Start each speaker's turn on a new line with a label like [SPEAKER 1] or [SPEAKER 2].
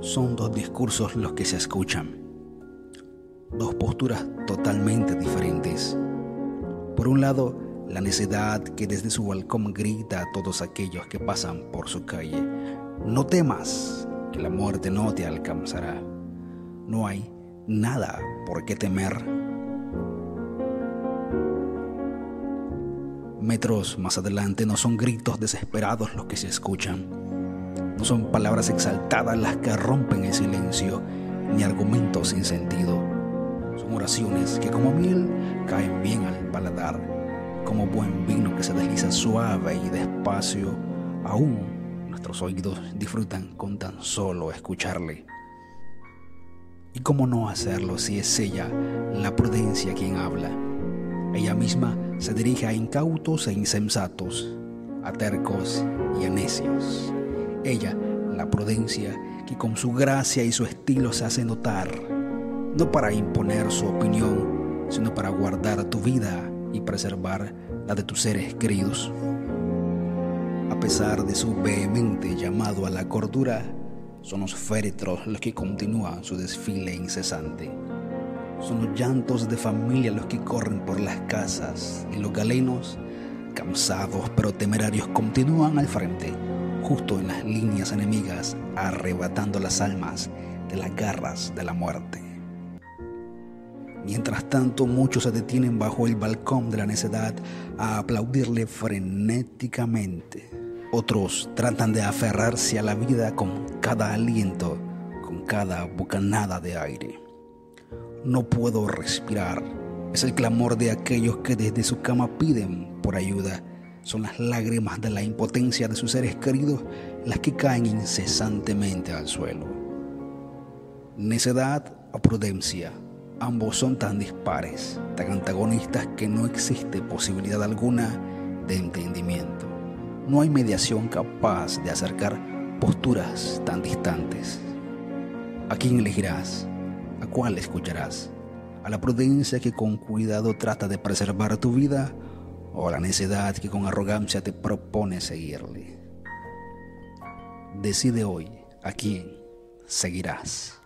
[SPEAKER 1] son dos discursos los que se escuchan, dos posturas totalmente diferentes. Por un lado, la necedad que desde su balcón grita a todos aquellos que pasan por su calle, no temas, que la muerte no te alcanzará. No hay nada por qué temer. Metros más adelante no son gritos desesperados los que se escuchan, no son palabras exaltadas las que rompen el silencio, ni argumentos sin sentido. Son oraciones que como miel caen bien al paladar, como buen vino que se desliza suave y despacio, aún nuestros oídos disfrutan con tan solo escucharle. ¿Y cómo no hacerlo si es ella, la prudencia, quien habla? Ella misma se dirige a incautos e insensatos, a tercos y a necios. Ella, la prudencia, que con su gracia y su estilo se hace notar, no para imponer su opinión, sino para guardar tu vida y preservar la de tus seres queridos. A pesar de su vehemente llamado a la cordura, son los féretros los que continúan su desfile incesante. Son los llantos de familia los que corren por las casas y los galenos, cansados pero temerarios, continúan al frente, justo en las líneas enemigas, arrebatando las almas de las garras de la muerte. Mientras tanto, muchos se detienen bajo el balcón de la necedad a aplaudirle frenéticamente. Otros tratan de aferrarse a la vida con cada aliento, con cada bocanada de aire. No puedo respirar. Es el clamor de aquellos que desde su cama piden por ayuda. Son las lágrimas de la impotencia de sus seres queridos las que caen incesantemente al suelo. Necedad o prudencia, ambos son tan dispares, tan antagonistas que no existe posibilidad alguna de entendimiento. No hay mediación capaz de acercar posturas tan distantes. ¿A quién elegirás? ¿A cuál escucharás? ¿A la prudencia que con cuidado trata de preservar tu vida o la necedad que con arrogancia te propone seguirle? Decide hoy a quién seguirás.